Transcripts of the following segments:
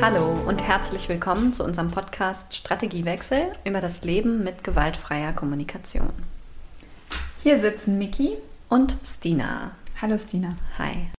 Hallo und herzlich willkommen zu unserem Podcast Strategiewechsel über das Leben mit gewaltfreier Kommunikation. Hier sitzen Miki und Stina. Hallo Stina. Hi.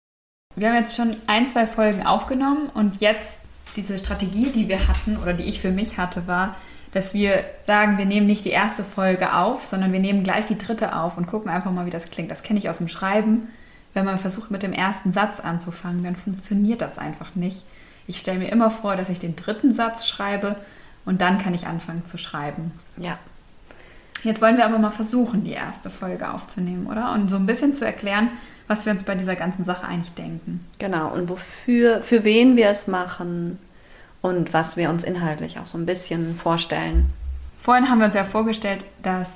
Wir haben jetzt schon ein, zwei Folgen aufgenommen und jetzt diese Strategie, die wir hatten oder die ich für mich hatte, war, dass wir sagen, wir nehmen nicht die erste Folge auf, sondern wir nehmen gleich die dritte auf und gucken einfach mal, wie das klingt. Das kenne ich aus dem Schreiben. Wenn man versucht, mit dem ersten Satz anzufangen, dann funktioniert das einfach nicht. Ich stelle mir immer vor, dass ich den dritten Satz schreibe und dann kann ich anfangen zu schreiben. Ja. Jetzt wollen wir aber mal versuchen, die erste Folge aufzunehmen, oder? Und so ein bisschen zu erklären, was wir uns bei dieser ganzen Sache eigentlich denken. Genau, und wofür, für wen wir es machen und was wir uns inhaltlich auch so ein bisschen vorstellen. Vorhin haben wir uns ja vorgestellt, dass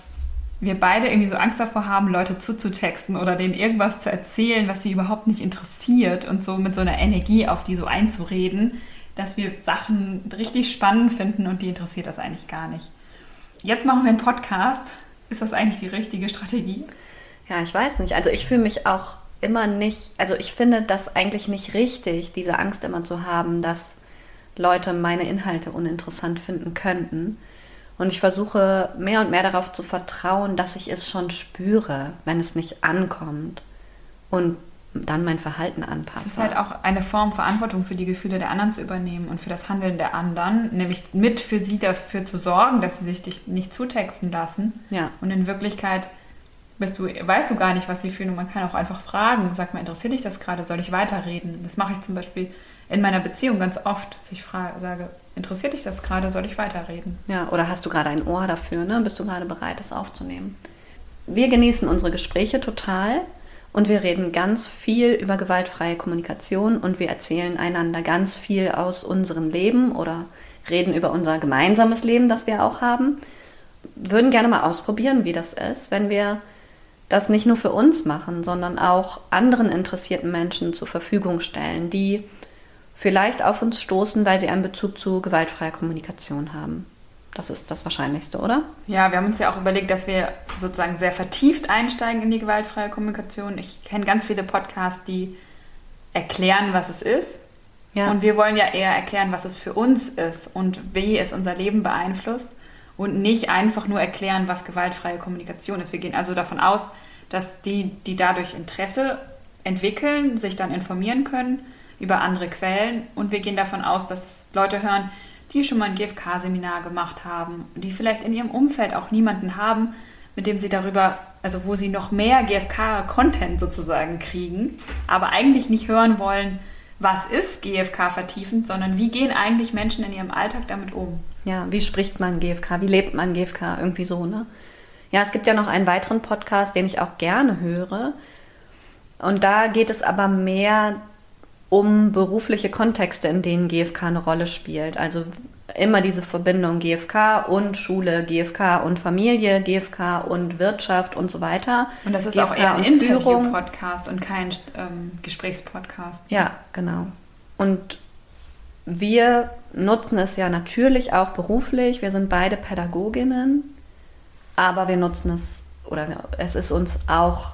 wir beide irgendwie so Angst davor haben, Leute zuzutexten oder denen irgendwas zu erzählen, was sie überhaupt nicht interessiert und so mit so einer Energie auf die so einzureden, dass wir Sachen richtig spannend finden und die interessiert das eigentlich gar nicht. Jetzt machen wir einen Podcast. Ist das eigentlich die richtige Strategie? Ja, ich weiß nicht. Also ich fühle mich auch immer nicht, also ich finde das eigentlich nicht richtig, diese Angst immer zu haben, dass Leute meine Inhalte uninteressant finden könnten. Und ich versuche mehr und mehr darauf zu vertrauen, dass ich es schon spüre, wenn es nicht ankommt. Und dann mein Verhalten anpasse. Es ist halt auch eine Form, Verantwortung für die Gefühle der anderen zu übernehmen und für das Handeln der anderen, nämlich mit für sie dafür zu sorgen, dass sie sich dich nicht zutexten lassen. Ja. Und in Wirklichkeit bist du, weißt du gar nicht, was sie fühlen und man kann auch einfach fragen, sag mal, interessiert dich das gerade, soll ich weiterreden? Das mache ich zum Beispiel in meiner Beziehung ganz oft, dass ich frage, sage, interessiert dich das gerade, soll ich weiterreden? Ja, oder hast du gerade ein Ohr dafür, ne? Bist du gerade bereit, das aufzunehmen? Wir genießen unsere Gespräche total und wir reden ganz viel über gewaltfreie Kommunikation und wir erzählen einander ganz viel aus unserem Leben oder reden über unser gemeinsames Leben, das wir auch haben. Würden gerne mal ausprobieren, wie das ist, wenn wir das nicht nur für uns machen, sondern auch anderen interessierten Menschen zur Verfügung stellen, die vielleicht auf uns stoßen, weil sie einen Bezug zu gewaltfreier Kommunikation haben. Das ist das Wahrscheinlichste, oder? Ja, wir haben uns ja auch überlegt, dass wir sozusagen sehr vertieft einsteigen in die gewaltfreie Kommunikation. Ich kenne ganz viele Podcasts, die erklären, was es ist. Ja. Und wir wollen ja eher erklären, was es für uns ist und wie es unser Leben beeinflusst und nicht einfach nur erklären, was gewaltfreie Kommunikation ist. Wir gehen also davon aus, dass die, die dadurch Interesse entwickeln, sich dann informieren können über andere Quellen und wir gehen davon aus, dass Leute hören, die schon mal ein GFK-Seminar gemacht haben, die vielleicht in ihrem Umfeld auch niemanden haben, mit dem sie darüber, also wo sie noch mehr GFK-Content sozusagen kriegen, aber eigentlich nicht hören wollen, was ist GFK vertiefend, sondern wie gehen eigentlich Menschen in ihrem Alltag damit um? Ja, wie spricht man GFK? Wie lebt man GFK? Irgendwie so, ne? Ja, es gibt ja noch einen weiteren Podcast, den ich auch gerne höre. Und da geht es aber mehr um berufliche Kontexte, in denen GFK eine Rolle spielt. Also immer diese Verbindung GFK und Schule, GFK und Familie, GFK und Wirtschaft und so weiter. Und das ist GFK auch eher ein Interview-Podcast und kein ähm, Gesprächspodcast. Ja, genau. Und wir nutzen es ja natürlich auch beruflich. Wir sind beide Pädagoginnen, aber wir nutzen es oder es ist uns auch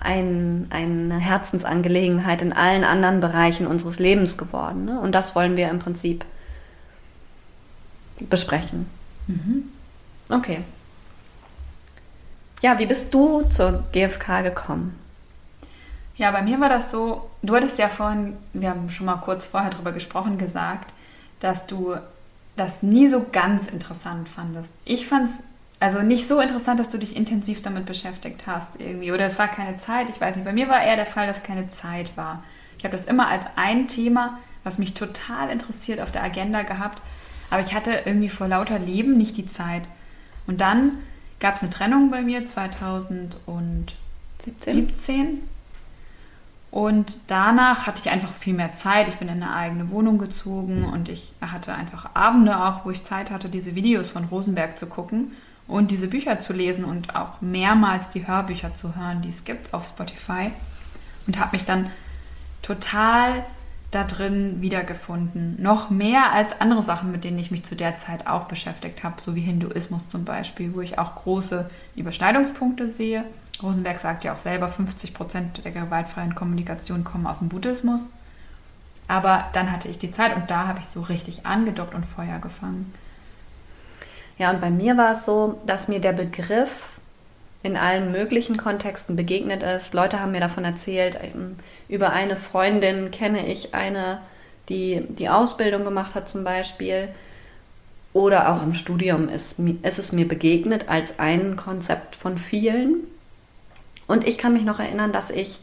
ein, eine Herzensangelegenheit in allen anderen Bereichen unseres Lebens geworden. Ne? Und das wollen wir im Prinzip besprechen. Mhm. Okay. Ja, wie bist du zur GfK gekommen? Ja, bei mir war das so, du hattest ja vorhin, wir haben schon mal kurz vorher drüber gesprochen, gesagt, dass du das nie so ganz interessant fandest. Ich fand es also nicht so interessant, dass du dich intensiv damit beschäftigt hast irgendwie. Oder es war keine Zeit, ich weiß nicht. Bei mir war eher der Fall, dass keine Zeit war. Ich habe das immer als ein Thema, was mich total interessiert, auf der Agenda gehabt. Aber ich hatte irgendwie vor lauter Leben nicht die Zeit. Und dann gab es eine Trennung bei mir 2017. Und danach hatte ich einfach viel mehr Zeit. Ich bin in eine eigene Wohnung gezogen und ich hatte einfach Abende auch, wo ich Zeit hatte, diese Videos von Rosenberg zu gucken und diese Bücher zu lesen und auch mehrmals die Hörbücher zu hören, die es gibt auf Spotify. Und habe mich dann total da drin wiedergefunden. Noch mehr als andere Sachen, mit denen ich mich zu der Zeit auch beschäftigt habe, so wie Hinduismus zum Beispiel, wo ich auch große Überschneidungspunkte sehe. Rosenberg sagt ja auch selber, 50 Prozent der gewaltfreien Kommunikation kommen aus dem Buddhismus. Aber dann hatte ich die Zeit und da habe ich so richtig angedockt und Feuer gefangen. Ja, und bei mir war es so, dass mir der Begriff in allen möglichen Kontexten begegnet ist. Leute haben mir davon erzählt. Ähm, über eine Freundin kenne ich eine, die die Ausbildung gemacht hat zum Beispiel. Oder auch im Studium ist, ist es mir begegnet als ein Konzept von vielen. Und ich kann mich noch erinnern, dass ich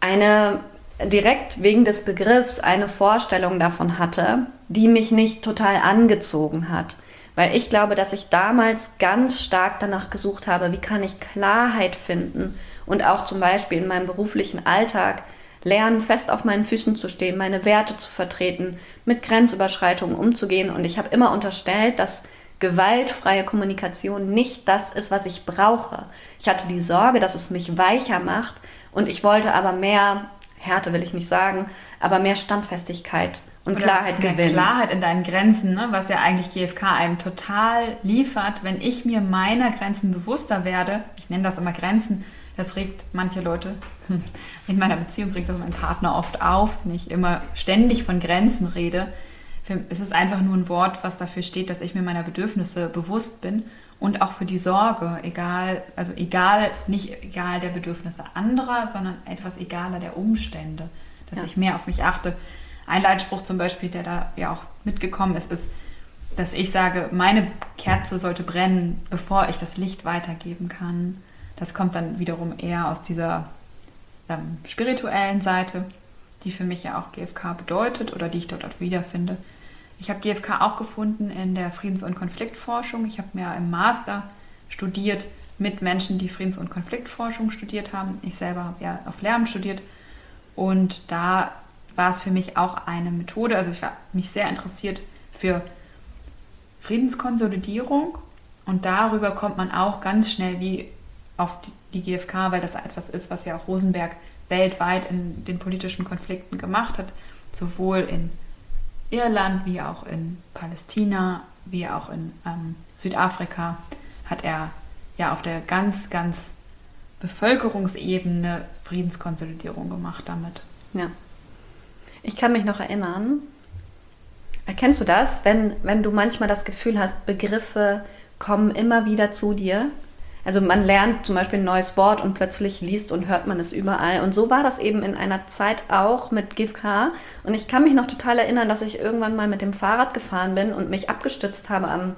eine direkt wegen des Begriffs eine Vorstellung davon hatte, die mich nicht total angezogen hat. Weil ich glaube, dass ich damals ganz stark danach gesucht habe, wie kann ich Klarheit finden und auch zum Beispiel in meinem beruflichen Alltag lernen, fest auf meinen Füßen zu stehen, meine Werte zu vertreten, mit Grenzüberschreitungen umzugehen. Und ich habe immer unterstellt, dass gewaltfreie Kommunikation nicht das ist, was ich brauche. Ich hatte die Sorge, dass es mich weicher macht und ich wollte aber mehr Härte, will ich nicht sagen, aber mehr Standfestigkeit und Oder Klarheit gewinnen. Klarheit in deinen Grenzen, ne? was ja eigentlich GFK einem total liefert, wenn ich mir meiner Grenzen bewusster werde. Ich nenne das immer Grenzen. Das regt manche Leute in meiner Beziehung regt das mein Partner oft auf, wenn ich immer ständig von Grenzen rede. Es ist einfach nur ein Wort, was dafür steht, dass ich mir meiner Bedürfnisse bewusst bin und auch für die Sorge, egal, also egal, nicht egal der Bedürfnisse anderer, sondern etwas egaler der Umstände, dass ja. ich mehr auf mich achte. Ein Leitspruch zum Beispiel, der da ja auch mitgekommen ist, ist, dass ich sage, meine Kerze sollte brennen, bevor ich das Licht weitergeben kann. Das kommt dann wiederum eher aus dieser ähm, spirituellen Seite, die für mich ja auch GFK bedeutet oder die ich dort auch wiederfinde. Ich habe GFK auch gefunden in der Friedens- und Konfliktforschung. Ich habe mir im Master studiert mit Menschen, die Friedens- und Konfliktforschung studiert haben. Ich selber habe ja auf Lehramt studiert. Und da war es für mich auch eine Methode. Also ich war mich sehr interessiert für Friedenskonsolidierung. Und darüber kommt man auch ganz schnell wie auf die GfK, weil das etwas ist, was ja auch Rosenberg weltweit in den politischen Konflikten gemacht hat, sowohl in Irland wie auch in Palästina, wie auch in ähm, Südafrika, hat er ja auf der ganz, ganz Bevölkerungsebene Friedenskonsolidierung gemacht damit. Ja. Ich kann mich noch erinnern, erkennst du das, wenn, wenn du manchmal das Gefühl hast, Begriffe kommen immer wieder zu dir also man lernt zum Beispiel ein neues Wort und plötzlich liest und hört man es überall. Und so war das eben in einer Zeit auch mit GFK. Und ich kann mich noch total erinnern, dass ich irgendwann mal mit dem Fahrrad gefahren bin und mich abgestützt habe am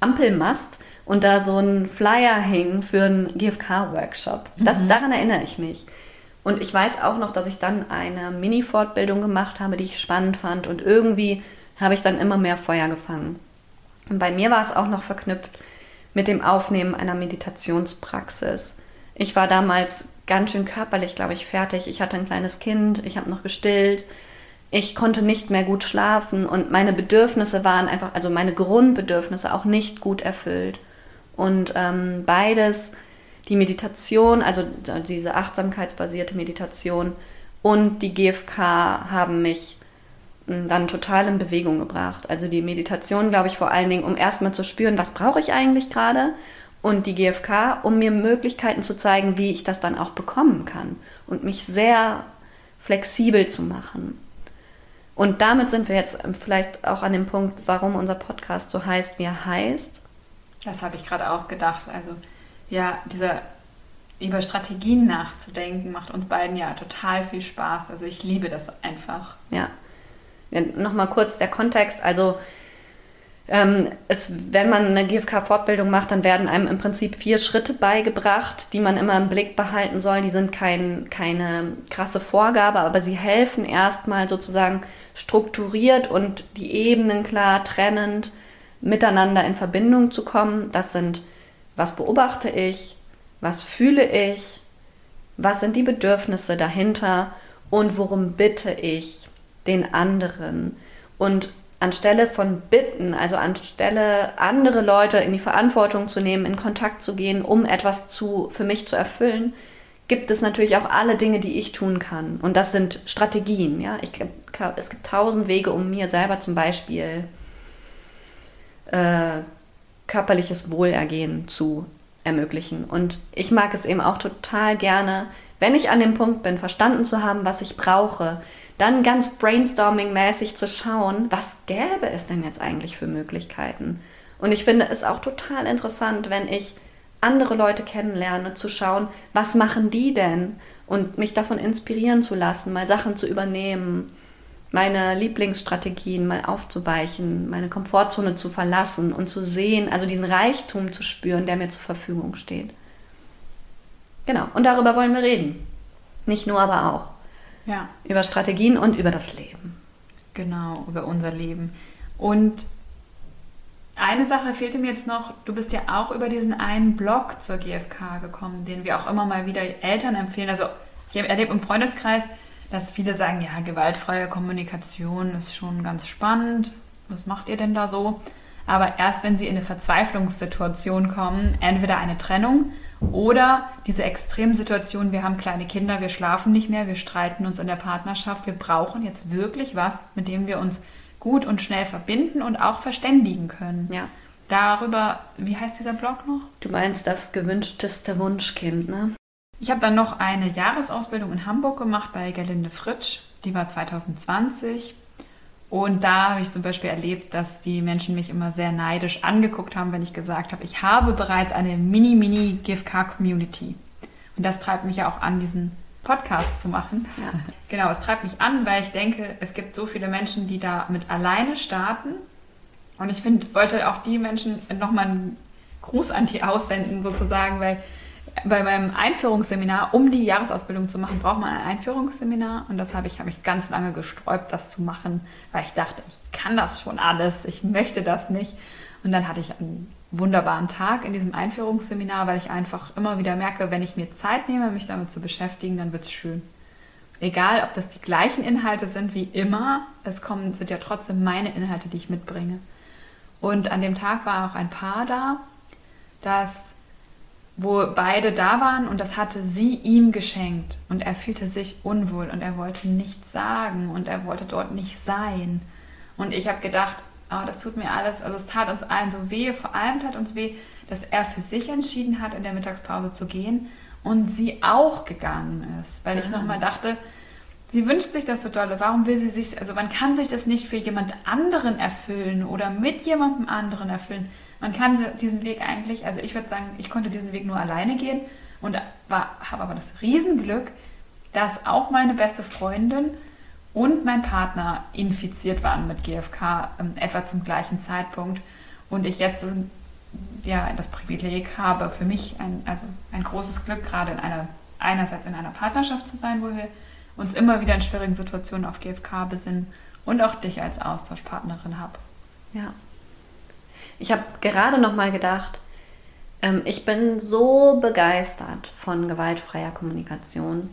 Ampelmast und da so ein Flyer hing für einen GFK-Workshop. Mhm. Daran erinnere ich mich. Und ich weiß auch noch, dass ich dann eine Mini-Fortbildung gemacht habe, die ich spannend fand. Und irgendwie habe ich dann immer mehr Feuer gefangen. Und bei mir war es auch noch verknüpft mit dem Aufnehmen einer Meditationspraxis. Ich war damals ganz schön körperlich, glaube ich, fertig. Ich hatte ein kleines Kind, ich habe noch gestillt. Ich konnte nicht mehr gut schlafen und meine Bedürfnisse waren einfach, also meine Grundbedürfnisse auch nicht gut erfüllt. Und ähm, beides, die Meditation, also diese achtsamkeitsbasierte Meditation und die GFK haben mich dann total in Bewegung gebracht. Also die Meditation, glaube ich, vor allen Dingen, um erstmal zu spüren, was brauche ich eigentlich gerade und die GFK, um mir Möglichkeiten zu zeigen, wie ich das dann auch bekommen kann und mich sehr flexibel zu machen. Und damit sind wir jetzt vielleicht auch an dem Punkt, warum unser Podcast so heißt, wie er heißt. Das habe ich gerade auch gedacht. Also ja, dieser über Strategien nachzudenken macht uns beiden ja total viel Spaß. Also ich liebe das einfach. Ja, Nochmal kurz der Kontext. Also ähm, es, wenn man eine GFK-Fortbildung macht, dann werden einem im Prinzip vier Schritte beigebracht, die man immer im Blick behalten soll. Die sind kein, keine krasse Vorgabe, aber sie helfen erstmal sozusagen strukturiert und die Ebenen klar trennend miteinander in Verbindung zu kommen. Das sind, was beobachte ich, was fühle ich, was sind die Bedürfnisse dahinter und worum bitte ich den anderen. Und anstelle von bitten, also anstelle andere Leute in die Verantwortung zu nehmen, in Kontakt zu gehen, um etwas zu, für mich zu erfüllen, gibt es natürlich auch alle Dinge, die ich tun kann. Und das sind Strategien. Ja? Ich, es gibt tausend Wege, um mir selber zum Beispiel äh, körperliches Wohlergehen zu ermöglichen. Und ich mag es eben auch total gerne, Wenn ich an dem Punkt bin, verstanden zu haben, was ich brauche, dann ganz brainstorming-mäßig zu schauen, was gäbe es denn jetzt eigentlich für Möglichkeiten? Und ich finde es auch total interessant, wenn ich andere Leute kennenlerne, zu schauen, was machen die denn? Und mich davon inspirieren zu lassen, mal Sachen zu übernehmen, meine Lieblingsstrategien mal aufzuweichen, meine Komfortzone zu verlassen und zu sehen, also diesen Reichtum zu spüren, der mir zur Verfügung steht. Genau, und darüber wollen wir reden. Nicht nur, aber auch. Ja. Über Strategien und über das Leben. Genau, über unser Leben. Und eine Sache fehlte mir jetzt noch. Du bist ja auch über diesen einen Blog zur GfK gekommen, den wir auch immer mal wieder Eltern empfehlen. Also ich erlebe im Freundeskreis, dass viele sagen, ja, gewaltfreie Kommunikation ist schon ganz spannend. Was macht ihr denn da so? Aber erst wenn sie in eine Verzweiflungssituation kommen, entweder eine Trennung oder diese Extremsituation, wir haben kleine Kinder, wir schlafen nicht mehr, wir streiten uns in der Partnerschaft, wir brauchen jetzt wirklich was, mit dem wir uns gut und schnell verbinden und auch verständigen können. Ja. Darüber, wie heißt dieser Blog noch? Du meinst das gewünschteste Wunschkind, ne? Ich habe dann noch eine Jahresausbildung in Hamburg gemacht bei Gerlinde Fritsch. Die war 2020. Und da habe ich zum Beispiel erlebt, dass die Menschen mich immer sehr neidisch angeguckt haben, wenn ich gesagt habe, ich habe bereits eine Mini-Mini-GFK-Community. Und das treibt mich ja auch an, diesen Podcast zu machen. Ja. Genau, es treibt mich an, weil ich denke, es gibt so viele Menschen, die da mit alleine starten. Und ich finde, wollte auch die Menschen nochmal einen Gruß an die aussenden, sozusagen, weil bei meinem Einführungsseminar, um die Jahresausbildung zu machen, braucht man ein Einführungsseminar. Und das habe ich, habe ich ganz lange gesträubt, das zu machen, weil ich dachte, ich kann das schon alles, ich möchte das nicht. Und dann hatte ich einen wunderbaren Tag in diesem Einführungsseminar, weil ich einfach immer wieder merke, wenn ich mir Zeit nehme, mich damit zu beschäftigen, dann wird es schön. Egal, ob das die gleichen Inhalte sind wie immer, es kommen, sind ja trotzdem meine Inhalte, die ich mitbringe. Und an dem Tag war auch ein Paar da, das wo beide da waren und das hatte sie ihm geschenkt. Und er fühlte sich unwohl und er wollte nichts sagen und er wollte dort nicht sein. Und ich habe gedacht, oh, das tut mir alles, also es tat uns allen so weh, vor allem tat uns weh, dass er für sich entschieden hat, in der Mittagspause zu gehen und sie auch gegangen ist, weil ich mhm. nochmal dachte, sie wünscht sich das so dolle, warum will sie sich, also man kann sich das nicht für jemand anderen erfüllen oder mit jemandem anderen erfüllen man kann diesen Weg eigentlich, also ich würde sagen, ich konnte diesen Weg nur alleine gehen und habe aber das Riesenglück, dass auch meine beste Freundin und mein Partner infiziert waren mit GFK, ähm, etwa zum gleichen Zeitpunkt. Und ich jetzt ähm, ja, das Privileg habe, für mich ein, also ein großes Glück, gerade in einer, einerseits in einer Partnerschaft zu sein, wo wir uns immer wieder in schwierigen Situationen auf GFK besinnen und auch dich als Austauschpartnerin habe. Ja, ich habe gerade noch mal gedacht, ähm, ich bin so begeistert von gewaltfreier Kommunikation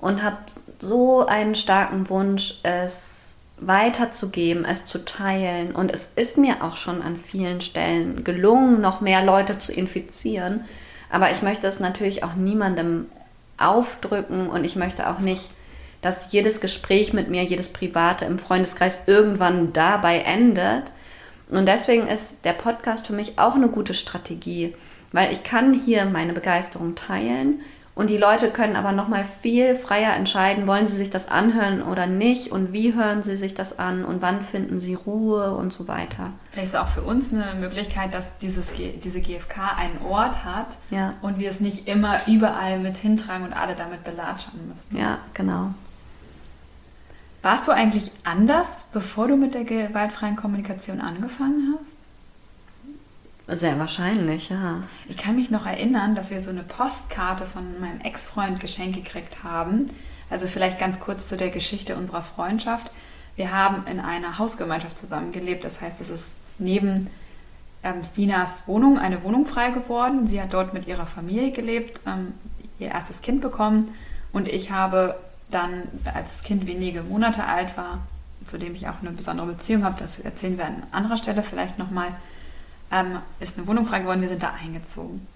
und habe so einen starken Wunsch, es weiterzugeben, es zu teilen. Und es ist mir auch schon an vielen Stellen gelungen, noch mehr Leute zu infizieren. Aber ich möchte es natürlich auch niemandem aufdrücken und ich möchte auch nicht, dass jedes Gespräch mit mir, jedes Private im Freundeskreis irgendwann dabei endet, und deswegen ist der Podcast für mich auch eine gute Strategie, weil ich kann hier meine Begeisterung teilen und die Leute können aber noch mal viel freier entscheiden, wollen sie sich das anhören oder nicht und wie hören sie sich das an und wann finden sie Ruhe und so weiter. Vielleicht ist auch für uns eine Möglichkeit, dass dieses, diese GfK einen Ort hat ja. und wir es nicht immer überall mit hintragen und alle damit belatschern müssen. Ja, genau. Warst du eigentlich anders, bevor du mit der gewaltfreien Kommunikation angefangen hast? Sehr wahrscheinlich, ja. Ich kann mich noch erinnern, dass wir so eine Postkarte von meinem Ex-Freund geschenkt gekriegt haben. Also vielleicht ganz kurz zu der Geschichte unserer Freundschaft. Wir haben in einer Hausgemeinschaft zusammengelebt. Das heißt, es ist neben ähm, Stinas Wohnung eine Wohnung frei geworden. Sie hat dort mit ihrer Familie gelebt, ähm, ihr erstes Kind bekommen und ich habe dann, als das Kind wenige Monate alt war, zu dem ich auch eine besondere Beziehung habe, das erzählen wir an anderer Stelle vielleicht nochmal, ähm, ist eine Wohnung frei geworden, wir sind da eingezogen.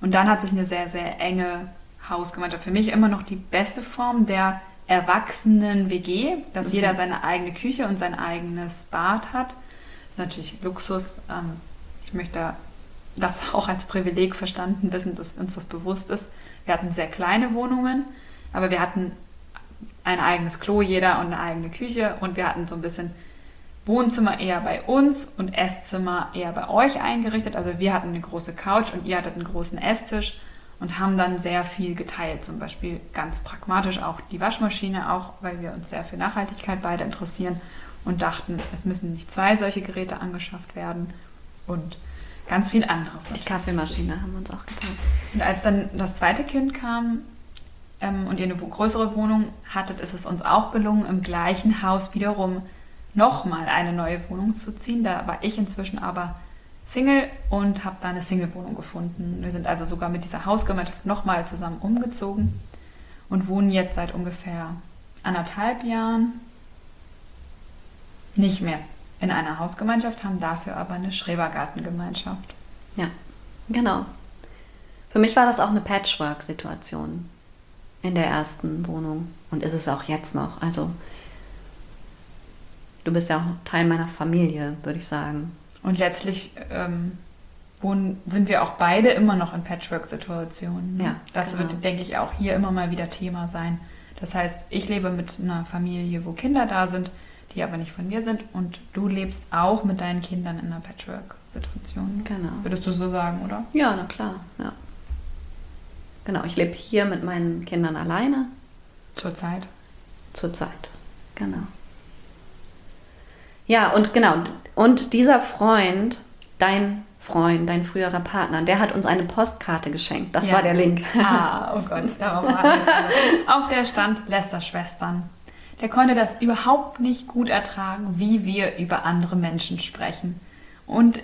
Und dann hat sich eine sehr, sehr enge Hausgemeinschaft, für mich immer noch die beste Form der Erwachsenen-WG, dass mhm. jeder seine eigene Küche und sein eigenes Bad hat. Das ist natürlich Luxus. Ähm, ich möchte das auch als Privileg verstanden wissen, dass uns das bewusst ist. Wir hatten sehr kleine Wohnungen Aber wir hatten ein eigenes Klo jeder und eine eigene Küche und wir hatten so ein bisschen Wohnzimmer eher bei uns und Esszimmer eher bei euch eingerichtet. Also wir hatten eine große Couch und ihr hattet einen großen Esstisch und haben dann sehr viel geteilt. Zum Beispiel ganz pragmatisch auch die Waschmaschine, auch weil wir uns sehr für Nachhaltigkeit beide interessieren und dachten, es müssen nicht zwei solche Geräte angeschafft werden und ganz viel anderes. Die Kaffeemaschine haben wir uns auch geteilt. Und als dann das zweite Kind kam ähm, und ihr eine größere Wohnung hattet, ist es uns auch gelungen, im gleichen Haus wiederum nochmal eine neue Wohnung zu ziehen. Da war ich inzwischen aber Single und habe da eine Single-Wohnung gefunden. Wir sind also sogar mit dieser Hausgemeinschaft nochmal zusammen umgezogen und wohnen jetzt seit ungefähr anderthalb Jahren nicht mehr in einer Hausgemeinschaft, haben dafür aber eine Schrebergartengemeinschaft. Ja, genau. Für mich war das auch eine Patchwork-Situation in der ersten Wohnung und ist es auch jetzt noch. Also du bist ja auch Teil meiner Familie, würde ich sagen. Und letztlich ähm, wohnen, sind wir auch beide immer noch in Patchwork-Situationen. Ne? Ja, das genau. wird, denke ich, auch hier immer mal wieder Thema sein. Das heißt, ich lebe mit einer Familie, wo Kinder da sind, die aber nicht von mir sind. Und du lebst auch mit deinen Kindern in einer Patchwork-Situation. Genau. Würdest du so sagen, oder? Ja, na klar, ja. Genau, ich lebe hier mit meinen Kindern alleine. Zurzeit. Zurzeit, genau. Ja, und genau, und dieser Freund, dein Freund, dein früherer Partner, der hat uns eine Postkarte geschenkt. Das ja. war der Link. Ah, oh Gott, darauf waren wir Auf der stand Lester-Schwestern. Der konnte das überhaupt nicht gut ertragen, wie wir über andere Menschen sprechen. Und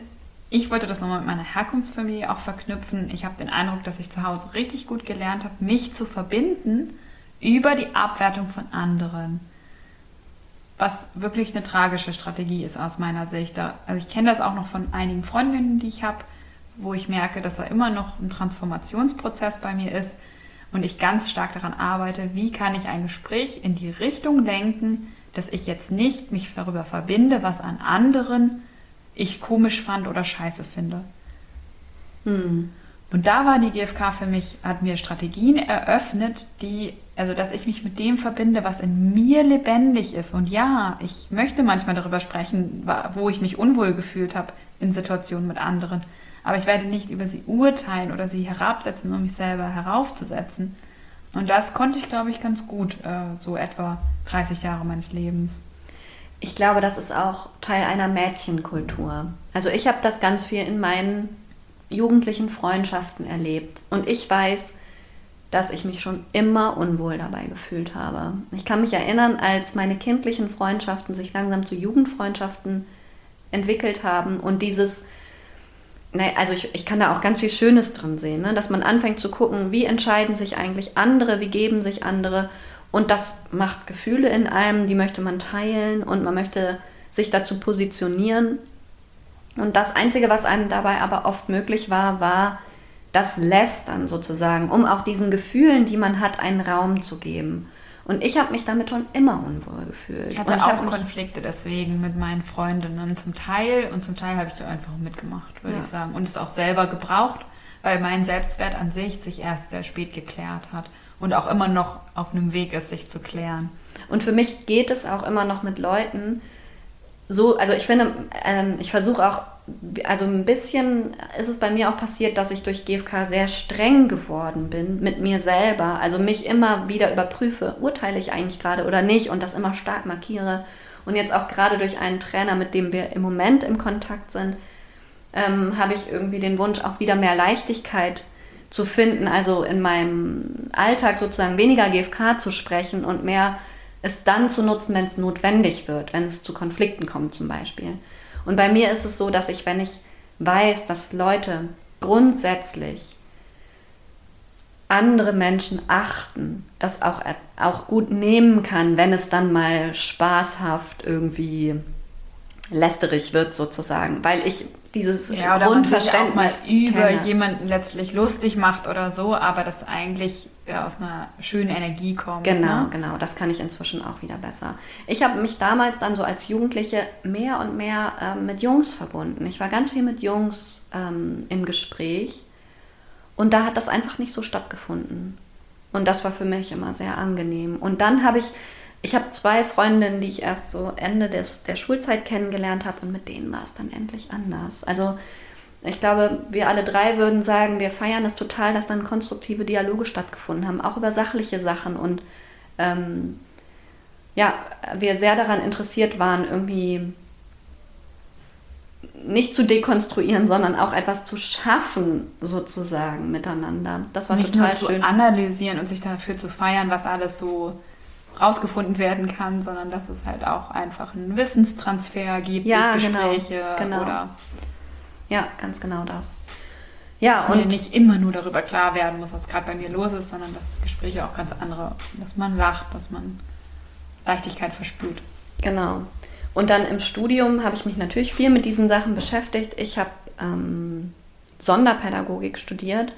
ich wollte das nochmal mit meiner Herkunftsfamilie auch verknüpfen. Ich habe den Eindruck, dass ich zu Hause richtig gut gelernt habe, mich zu verbinden über die Abwertung von anderen was wirklich eine tragische Strategie ist aus meiner Sicht. Also ich kenne das auch noch von einigen Freundinnen, die ich habe, wo ich merke, dass da immer noch ein Transformationsprozess bei mir ist und ich ganz stark daran arbeite, wie kann ich ein Gespräch in die Richtung lenken, dass ich jetzt nicht mich darüber verbinde, was an anderen ich komisch fand oder scheiße finde. Hm. Und da war die GfK für mich, hat mir Strategien eröffnet, die also, dass ich mich mit dem verbinde, was in mir lebendig ist. Und ja, ich möchte manchmal darüber sprechen, wo ich mich unwohl gefühlt habe in Situationen mit anderen. Aber ich werde nicht über sie urteilen oder sie herabsetzen, um mich selber heraufzusetzen. Und das konnte ich, glaube ich, ganz gut, äh, so etwa 30 Jahre meines Lebens. Ich glaube, das ist auch Teil einer Mädchenkultur. Also ich habe das ganz viel in meinen jugendlichen Freundschaften erlebt. Und ich weiß, dass ich mich schon immer unwohl dabei gefühlt habe. Ich kann mich erinnern, als meine kindlichen Freundschaften sich langsam zu Jugendfreundschaften entwickelt haben und dieses, also ich, ich kann da auch ganz viel Schönes drin sehen, ne? dass man anfängt zu gucken, wie entscheiden sich eigentlich andere, wie geben sich andere und das macht Gefühle in einem, die möchte man teilen und man möchte sich dazu positionieren. Und das Einzige, was einem dabei aber oft möglich war, war, das Lästern sozusagen, um auch diesen Gefühlen, die man hat, einen Raum zu geben. Und ich habe mich damit schon immer unwohl gefühlt. Ich hatte und ich auch Konflikte deswegen mit meinen Freundinnen zum Teil und zum Teil habe ich da einfach mitgemacht, würde ja. ich sagen. Und es auch selber gebraucht, weil mein Selbstwert an sich sich erst sehr spät geklärt hat und auch immer noch auf einem Weg ist, sich zu klären. Und für mich geht es auch immer noch mit Leuten so, also ich finde, ähm, ich versuche auch also ein bisschen ist es bei mir auch passiert, dass ich durch GFK sehr streng geworden bin mit mir selber. Also mich immer wieder überprüfe, urteile ich eigentlich gerade oder nicht und das immer stark markiere. Und jetzt auch gerade durch einen Trainer, mit dem wir im Moment im Kontakt sind, ähm, habe ich irgendwie den Wunsch, auch wieder mehr Leichtigkeit zu finden, also in meinem Alltag sozusagen weniger GFK zu sprechen und mehr es dann zu nutzen, wenn es notwendig wird, wenn es zu Konflikten kommt zum Beispiel. Und bei mir ist es so, dass ich, wenn ich weiß, dass Leute grundsätzlich andere Menschen achten, das auch, auch gut nehmen kann, wenn es dann mal spaßhaft irgendwie lästerig wird sozusagen, weil ich dieses ja, oder Grundverständnis man sich auch mal über kenne. jemanden letztlich lustig macht oder so, aber das eigentlich aus einer schönen Energie kommt. Genau, ne? genau, das kann ich inzwischen auch wieder besser. Ich habe mich damals dann so als Jugendliche mehr und mehr ähm, mit Jungs verbunden. Ich war ganz viel mit Jungs ähm, im Gespräch und da hat das einfach nicht so stattgefunden. Und das war für mich immer sehr angenehm. Und dann habe ich, ich habe zwei Freundinnen, die ich erst so Ende des, der Schulzeit kennengelernt habe und mit denen war es dann endlich anders. Also ich glaube, wir alle drei würden sagen, wir feiern es total, dass dann konstruktive Dialoge stattgefunden haben, auch über sachliche Sachen und ähm, ja, wir sehr daran interessiert waren, irgendwie nicht zu dekonstruieren, sondern auch etwas zu schaffen, sozusagen miteinander. Das war nicht total nur schön. Zu analysieren und sich dafür zu feiern, was alles so rausgefunden werden kann, sondern dass es halt auch einfach einen Wissenstransfer gibt ja, durch genau, Gespräche genau, genau. oder ja, ganz genau das. Ja, und nicht immer nur darüber klar werden muss, was gerade bei mir los ist, sondern dass Gespräche auch ganz andere, dass man lacht, dass man Leichtigkeit verspürt. Genau. Und dann im Studium habe ich mich natürlich viel mit diesen Sachen beschäftigt. Ich habe ähm, Sonderpädagogik studiert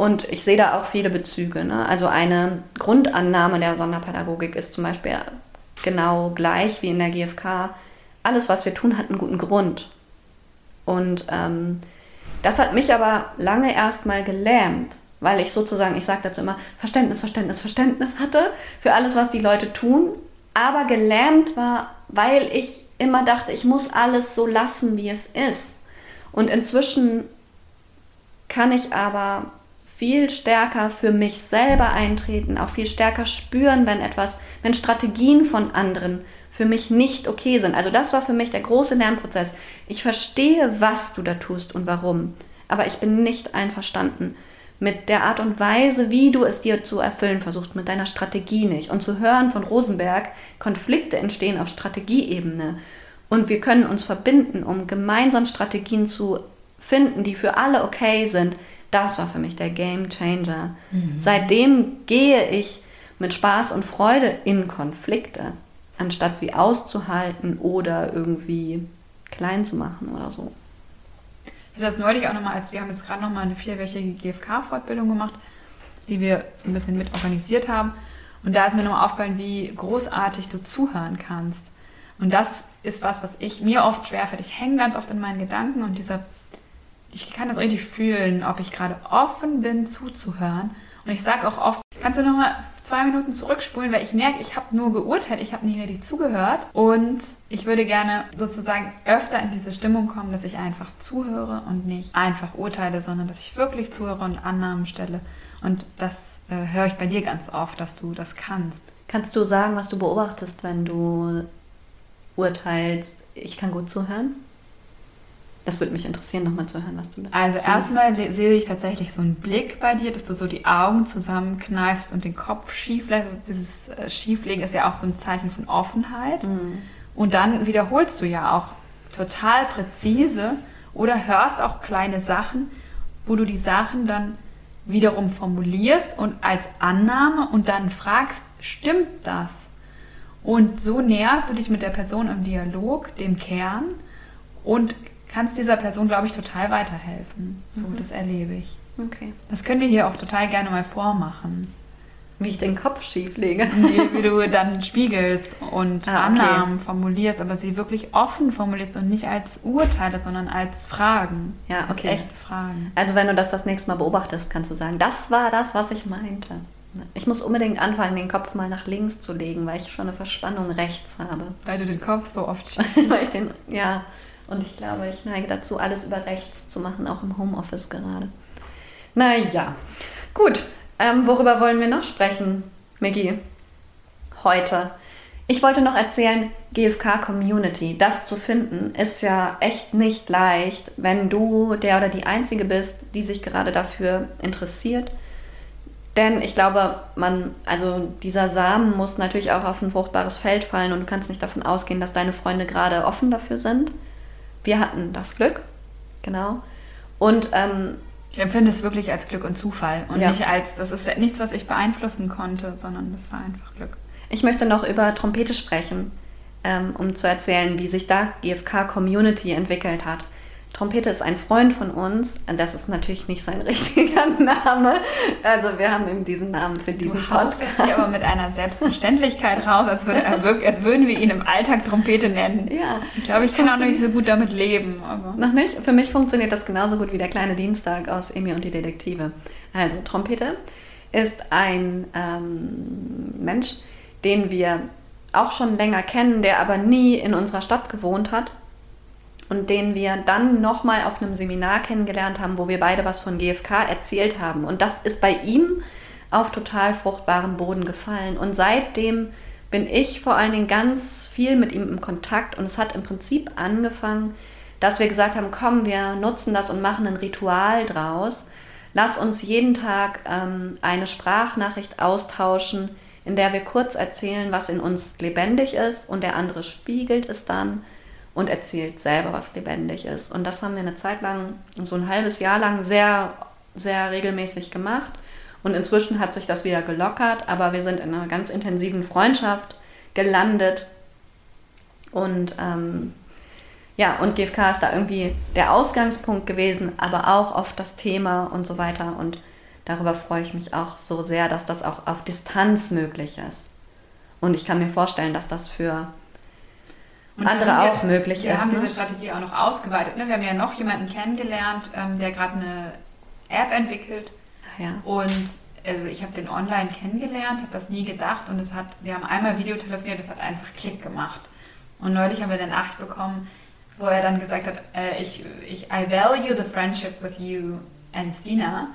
und ich sehe da auch viele Bezüge. Ne? Also eine Grundannahme der Sonderpädagogik ist zum Beispiel genau gleich wie in der GfK. Alles, was wir tun, hat einen guten Grund. Und ähm, das hat mich aber lange erstmal gelähmt, weil ich sozusagen, ich sage dazu immer, Verständnis, Verständnis, Verständnis hatte für alles, was die Leute tun, aber gelähmt war, weil ich immer dachte, ich muss alles so lassen, wie es ist. Und inzwischen kann ich aber viel stärker für mich selber eintreten, auch viel stärker spüren, wenn etwas, wenn Strategien von anderen für mich nicht okay sind. Also das war für mich der große Lernprozess. Ich verstehe, was du da tust und warum, aber ich bin nicht einverstanden mit der Art und Weise, wie du es dir zu erfüllen versuchst, mit deiner Strategie nicht. Und zu hören von Rosenberg, Konflikte entstehen auf Strategieebene. Und wir können uns verbinden, um gemeinsam Strategien zu finden, die für alle okay sind. Das war für mich der Game Changer. Mhm. Seitdem gehe ich mit Spaß und Freude in Konflikte anstatt sie auszuhalten oder irgendwie klein zu machen oder so. Ich hatte das neulich auch nochmal, als wir haben jetzt gerade nochmal eine vierwöchige GFK-Fortbildung gemacht, die wir so ein bisschen mit organisiert haben. Und da ist mir nochmal aufgefallen, wie großartig du zuhören kannst. Und das ist was, was ich mir oft schwerfällt. Ich hänge ganz oft in meinen Gedanken und dieser, ich kann das richtig fühlen, ob ich gerade offen bin zuzuhören. Und ich sage auch oft, kannst du nochmal zwei Minuten zurückspulen, weil ich merke, ich habe nur geurteilt, ich habe nicht richtig zugehört. Und ich würde gerne sozusagen öfter in diese Stimmung kommen, dass ich einfach zuhöre und nicht einfach urteile, sondern dass ich wirklich zuhöre und Annahmen stelle. Und das äh, höre ich bei dir ganz oft, dass du das kannst. Kannst du sagen, was du beobachtest, wenn du urteilst, ich kann gut zuhören? Das würde mich interessieren, nochmal zu hören, was du da Also erstmal sehe ich tatsächlich so einen Blick bei dir, dass du so die Augen zusammenkneifst und den Kopf schief lässt. Also dieses äh, Schieflegen ist ja auch so ein Zeichen von Offenheit. Mhm. Und dann wiederholst du ja auch total präzise oder hörst auch kleine Sachen, wo du die Sachen dann wiederum formulierst und als Annahme und dann fragst, stimmt das? Und so näherst du dich mit der Person im Dialog, dem Kern und kannst dieser Person, glaube ich, total weiterhelfen. So, mhm. das erlebe ich. Okay. Das können wir hier auch total gerne mal vormachen. Wie ich den Kopf schief lege. Wie, wie du dann spiegelst und ah, okay. Annahmen formulierst, aber sie wirklich offen formulierst und nicht als Urteile, sondern als Fragen. Ja, okay. Als echte Fragen. Also wenn du das das nächste Mal beobachtest, kannst du sagen, das war das, was ich meinte. Ich muss unbedingt anfangen, den Kopf mal nach links zu legen, weil ich schon eine Verspannung rechts habe. Weil du den Kopf so oft schiebst. weil ich den, ja, und ich glaube, ich neige dazu, alles über rechts zu machen, auch im Homeoffice gerade. Naja, gut. Ähm, worüber wollen wir noch sprechen, Miggy? Heute. Ich wollte noch erzählen, GFK Community, das zu finden, ist ja echt nicht leicht, wenn du der oder die Einzige bist, die sich gerade dafür interessiert. Denn ich glaube, man, also dieser Samen muss natürlich auch auf ein fruchtbares Feld fallen und du kannst nicht davon ausgehen, dass deine Freunde gerade offen dafür sind wir hatten das Glück, genau. Und ähm, ich empfinde es wirklich als Glück und Zufall und ja. nicht als, das ist nichts, was ich beeinflussen konnte, sondern das war einfach Glück. Ich möchte noch über Trompete sprechen, ähm, um zu erzählen, wie sich da GFK Community entwickelt hat. Trompete ist ein Freund von uns. Das ist natürlich nicht sein richtiger Name. Also wir haben ihm diesen Namen für diesen du Podcast. Das hier aber mit einer Selbstverständlichkeit raus, als, würde er wirklich, als würden wir ihn im Alltag Trompete nennen. Ja. Ich glaube, ich kann auch nicht so gut damit leben. Aber. Noch nicht? Für mich funktioniert das genauso gut wie der kleine Dienstag aus Emmy und die Detektive. Also Trompete ist ein ähm, Mensch, den wir auch schon länger kennen, der aber nie in unserer Stadt gewohnt hat und den wir dann nochmal auf einem Seminar kennengelernt haben, wo wir beide was von GFK erzählt haben. Und das ist bei ihm auf total fruchtbaren Boden gefallen. Und seitdem bin ich vor allen Dingen ganz viel mit ihm im Kontakt und es hat im Prinzip angefangen, dass wir gesagt haben, komm, wir nutzen das und machen ein Ritual draus. Lass uns jeden Tag ähm, eine Sprachnachricht austauschen, in der wir kurz erzählen, was in uns lebendig ist und der andere spiegelt es dann und erzählt selber, was lebendig ist. Und das haben wir eine Zeit lang, so ein halbes Jahr lang sehr, sehr regelmäßig gemacht. Und inzwischen hat sich das wieder gelockert, aber wir sind in einer ganz intensiven Freundschaft gelandet. Und ähm, ja, und GFK ist da irgendwie der Ausgangspunkt gewesen, aber auch oft das Thema und so weiter. Und darüber freue ich mich auch so sehr, dass das auch auf Distanz möglich ist. Und ich kann mir vorstellen, dass das für und andere auch jetzt, möglich wir ist. Wir haben ne? diese Strategie auch noch ausgeweitet. Ne? Wir haben ja noch jemanden kennengelernt, ähm, der gerade eine App entwickelt. Ja. Und also ich habe den online kennengelernt, habe das nie gedacht und es hat, wir haben einmal Videotelefoniert, es hat einfach Klick gemacht. Und neulich haben wir eine Nachricht bekommen, wo er dann gesagt hat, äh, ich, ich, I value the friendship with you and Stina.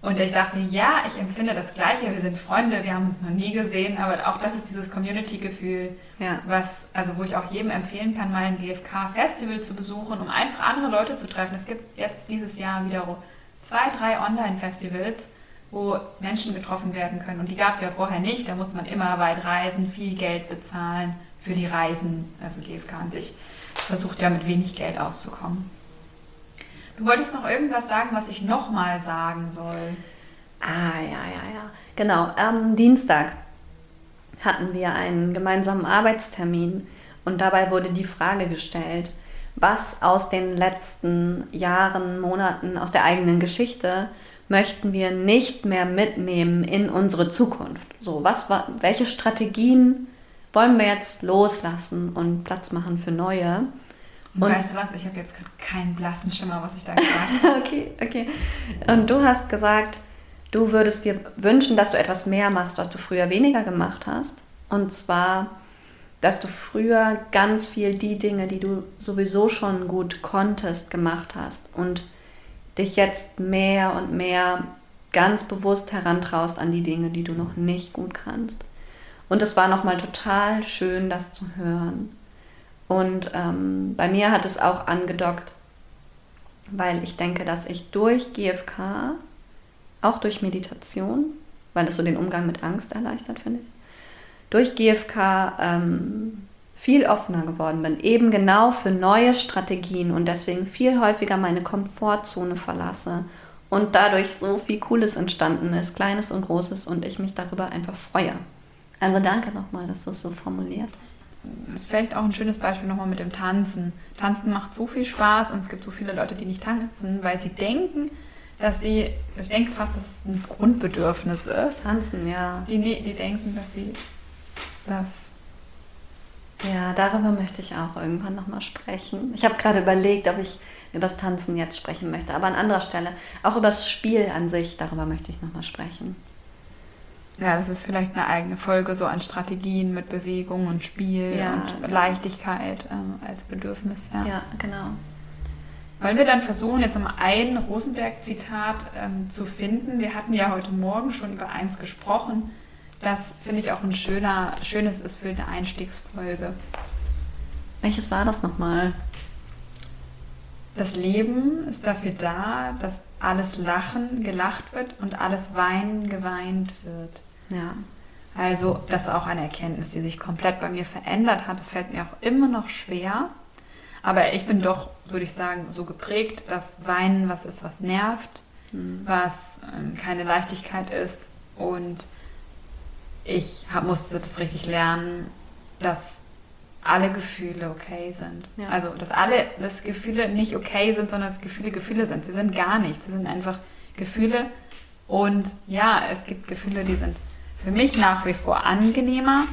Und ich dachte, ja, ich empfinde das Gleiche. Wir sind Freunde, wir haben uns noch nie gesehen, aber auch das ist dieses Community-Gefühl, ja. was, also wo ich auch jedem empfehlen kann, mal ein GFK-Festival zu besuchen, um einfach andere Leute zu treffen. Es gibt jetzt dieses Jahr wieder zwei, drei Online-Festivals, wo Menschen getroffen werden können. Und die gab es ja vorher nicht. Da musste man immer weit reisen, viel Geld bezahlen für die Reisen. Also GFK an sich versucht ja mit wenig Geld auszukommen. Du wolltest noch irgendwas sagen, was ich nochmal sagen soll. Ah, ja, ja, ja. Genau, am Dienstag hatten wir einen gemeinsamen Arbeitstermin und dabei wurde die Frage gestellt, was aus den letzten Jahren, Monaten, aus der eigenen Geschichte möchten wir nicht mehr mitnehmen in unsere Zukunft. So, was welche Strategien wollen wir jetzt loslassen und Platz machen für neue? Und, und weißt du was, ich habe jetzt keinen blassen Schimmer, was ich da gesagt habe. okay, okay. Und du hast gesagt, du würdest dir wünschen, dass du etwas mehr machst, was du früher weniger gemacht hast. Und zwar, dass du früher ganz viel die Dinge, die du sowieso schon gut konntest, gemacht hast und dich jetzt mehr und mehr ganz bewusst herantraust an die Dinge, die du noch nicht gut kannst. Und es war nochmal total schön, das zu hören. Und ähm, bei mir hat es auch angedockt, weil ich denke, dass ich durch GFK, auch durch Meditation, weil das so den Umgang mit Angst erleichtert, finde ich, durch GFK ähm, viel offener geworden bin, eben genau für neue Strategien und deswegen viel häufiger meine Komfortzone verlasse und dadurch so viel Cooles entstanden ist, Kleines und Großes und ich mich darüber einfach freue. Also danke nochmal, dass du es so formuliert ist vielleicht auch ein schönes Beispiel nochmal mit dem Tanzen. Tanzen macht so viel Spaß und es gibt so viele Leute, die nicht tanzen, weil sie denken, dass sie, ich denke fast, dass es ein Grundbedürfnis ist. Tanzen, ja. Die, die denken, dass sie das. Ja, darüber möchte ich auch irgendwann nochmal sprechen. Ich habe gerade überlegt, ob ich über das Tanzen jetzt sprechen möchte, aber an anderer Stelle. Auch über das Spiel an sich, darüber möchte ich nochmal sprechen. Ja, das ist vielleicht eine eigene Folge so an Strategien mit Bewegung und Spiel ja, und genau. Leichtigkeit ähm, als Bedürfnis. Ja. ja, genau. Wollen wir dann versuchen, jetzt um ein Rosenberg-Zitat ähm, zu finden? Wir hatten ja heute Morgen schon über eins gesprochen. Das finde ich auch ein schöner, schönes ist für eine Einstiegsfolge. Welches war das nochmal? Das Leben ist dafür da, dass alles Lachen gelacht wird und alles Weinen geweint wird. Ja. Also, das ist auch eine Erkenntnis, die sich komplett bei mir verändert hat. Das fällt mir auch immer noch schwer. Aber ich bin doch, würde ich sagen, so geprägt, dass Weinen was ist, was nervt, mhm. was ähm, keine Leichtigkeit ist. Und ich hab, musste das richtig lernen, dass alle Gefühle okay sind. Ja. Also, dass alle, dass Gefühle nicht okay sind, sondern dass Gefühle Gefühle sind. Sie sind gar nichts. Sie sind einfach Gefühle. Und ja, es gibt Gefühle, die sind für mich nach wie vor angenehmer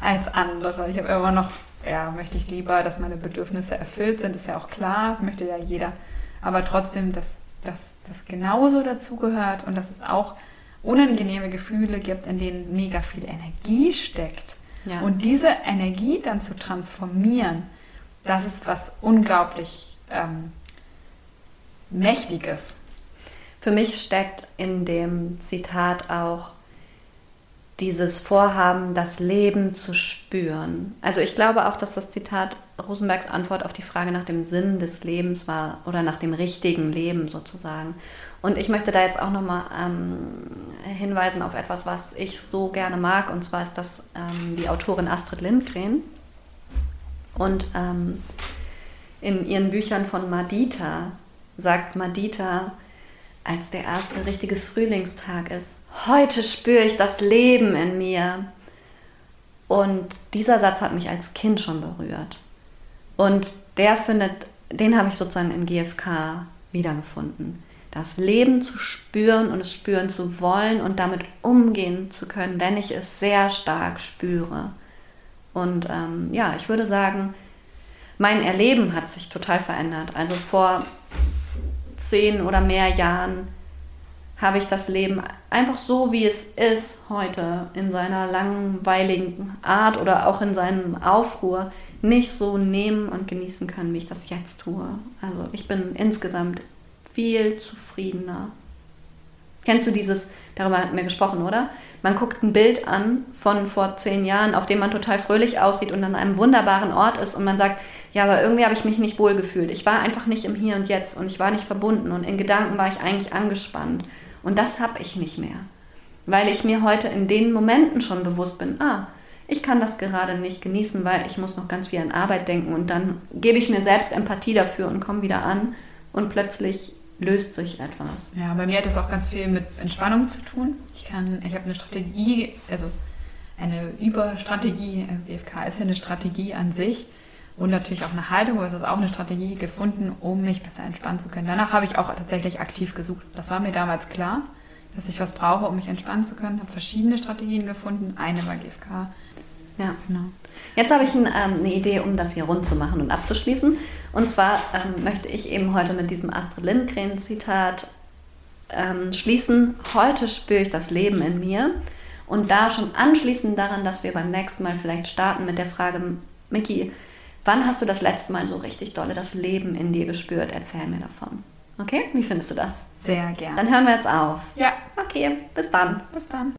als andere. Ich habe immer noch, ja, möchte ich lieber, dass meine Bedürfnisse erfüllt sind, ist ja auch klar, das möchte ja jeder. Aber trotzdem, dass das genauso dazugehört und dass es auch unangenehme Gefühle gibt, in denen mega viel Energie steckt. Ja. Und diese Energie dann zu transformieren, das ist was unglaublich ähm, Mächtiges. Für mich steckt in dem Zitat auch dieses Vorhaben, das Leben zu spüren. Also ich glaube auch, dass das Zitat Rosenbergs Antwort auf die Frage nach dem Sinn des Lebens war oder nach dem richtigen Leben sozusagen. Und ich möchte da jetzt auch nochmal ähm, hinweisen auf etwas, was ich so gerne mag. Und zwar ist das ähm, die Autorin Astrid Lindgren. Und ähm, in ihren Büchern von Madita sagt Madita, als der erste richtige Frühlingstag ist, heute spüre ich das Leben in mir. Und dieser Satz hat mich als Kind schon berührt. Und der findet, den habe ich sozusagen in GFK wiedergefunden. Das Leben zu spüren und es spüren zu wollen und damit umgehen zu können, wenn ich es sehr stark spüre. Und ähm, ja, ich würde sagen, mein Erleben hat sich total verändert. Also vor zehn oder mehr Jahren habe ich das Leben einfach so, wie es ist heute, in seiner langweiligen Art oder auch in seinem Aufruhr, nicht so nehmen und genießen können, wie ich das jetzt tue. Also ich bin insgesamt viel zufriedener. Kennst du dieses, darüber hatten wir gesprochen, oder? Man guckt ein Bild an von vor zehn Jahren, auf dem man total fröhlich aussieht und an einem wunderbaren Ort ist und man sagt, ja, aber irgendwie habe ich mich nicht wohl gefühlt. Ich war einfach nicht im Hier und Jetzt und ich war nicht verbunden und in Gedanken war ich eigentlich angespannt. Und das habe ich nicht mehr, weil ich mir heute in den Momenten schon bewusst bin, ah, ich kann das gerade nicht genießen, weil ich muss noch ganz viel an Arbeit denken und dann gebe ich mir selbst Empathie dafür und komme wieder an und plötzlich löst sich etwas. Ja, bei mir hat das auch ganz viel mit Entspannung zu tun. Ich kann, ich habe eine Strategie, also eine Überstrategie, BFK ist ja eine Strategie an sich und natürlich auch eine Haltung, aber es ist auch eine Strategie gefunden, um mich besser entspannen zu können. Danach habe ich auch tatsächlich aktiv gesucht. Das war mir damals klar, dass ich was brauche, um mich entspannen zu können. Ich habe verschiedene Strategien gefunden. Eine war GFK. Ja, genau. Jetzt habe ich ein, ähm, eine Idee, um das hier rund zu machen und abzuschließen. Und zwar ähm, möchte ich eben heute mit diesem Astrid Lindgren-Zitat ähm, schließen. Heute spüre ich das Leben in mir. Und da schon anschließend daran, dass wir beim nächsten Mal vielleicht starten mit der Frage, Miki, Wann hast du das letzte Mal so richtig dolle das Leben in dir gespürt? Erzähl mir davon. Okay, wie findest du das? Sehr gern. Dann hören wir jetzt auf. Ja. Okay, bis dann. Bis dann.